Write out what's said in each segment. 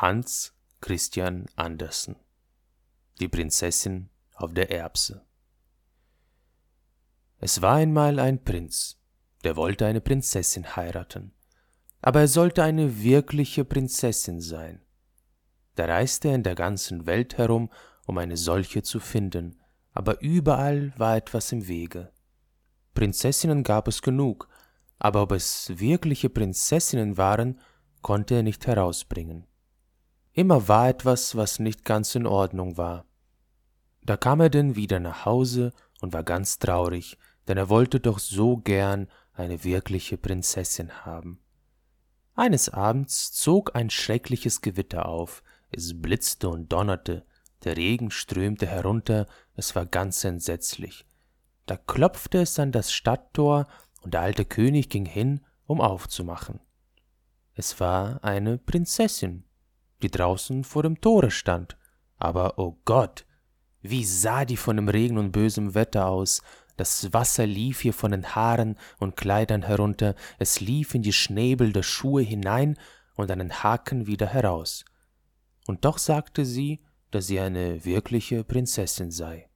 Hans Christian Andersen Die Prinzessin auf der Erbse Es war einmal ein Prinz, der wollte eine Prinzessin heiraten, aber er sollte eine wirkliche Prinzessin sein. Da reiste er in der ganzen Welt herum, um eine solche zu finden, aber überall war etwas im Wege. Prinzessinnen gab es genug, aber ob es wirkliche Prinzessinnen waren, konnte er nicht herausbringen. Immer war etwas, was nicht ganz in Ordnung war. Da kam er denn wieder nach Hause und war ganz traurig, denn er wollte doch so gern eine wirkliche Prinzessin haben. Eines Abends zog ein schreckliches Gewitter auf, es blitzte und donnerte, der Regen strömte herunter, es war ganz entsetzlich. Da klopfte es an das Stadttor, und der alte König ging hin, um aufzumachen. Es war eine Prinzessin, die draußen vor dem Tore stand. Aber, oh Gott, wie sah die von dem Regen und bösem Wetter aus? Das Wasser lief ihr von den Haaren und Kleidern herunter, es lief in die Schnäbel der Schuhe hinein und an den Haken wieder heraus. Und doch sagte sie, dass sie eine wirkliche Prinzessin sei.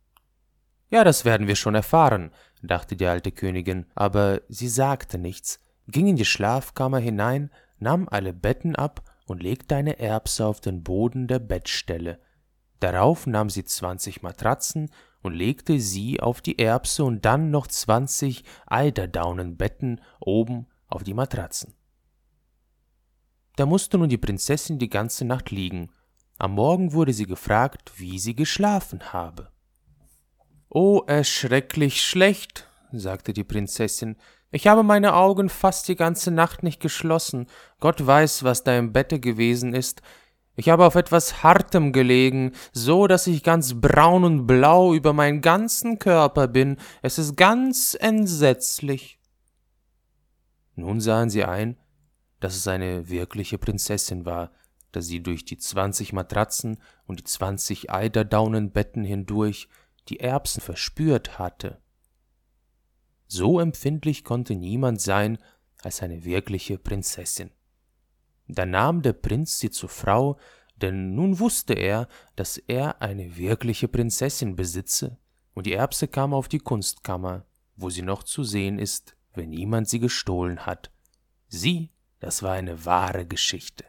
Ja, das werden wir schon erfahren, dachte die alte Königin, aber sie sagte nichts, ging in die Schlafkammer hinein, nahm alle Betten ab und legte eine Erbse auf den Boden der Bettstelle. Darauf nahm sie zwanzig Matratzen und legte sie auf die Erbse und dann noch zwanzig Eiderdaunenbetten oben auf die Matratzen. Da musste nun die Prinzessin die ganze Nacht liegen. Am Morgen wurde sie gefragt, wie sie geschlafen habe. Oh, erschrecklich schlecht, sagte die Prinzessin, ich habe meine Augen fast die ganze Nacht nicht geschlossen. Gott weiß, was da im Bette gewesen ist. Ich habe auf etwas Hartem gelegen, so dass ich ganz braun und blau über meinen ganzen Körper bin. Es ist ganz entsetzlich. Nun sahen sie ein, dass es eine wirkliche Prinzessin war, da sie durch die zwanzig Matratzen und die zwanzig Eiderdaunenbetten hindurch die Erbsen verspürt hatte. So empfindlich konnte niemand sein als eine wirkliche Prinzessin. Da nahm der Prinz sie zur Frau, denn nun wusste er, dass er eine wirkliche Prinzessin besitze, und die Erbse kam auf die Kunstkammer, wo sie noch zu sehen ist, wenn niemand sie gestohlen hat. Sie, das war eine wahre Geschichte.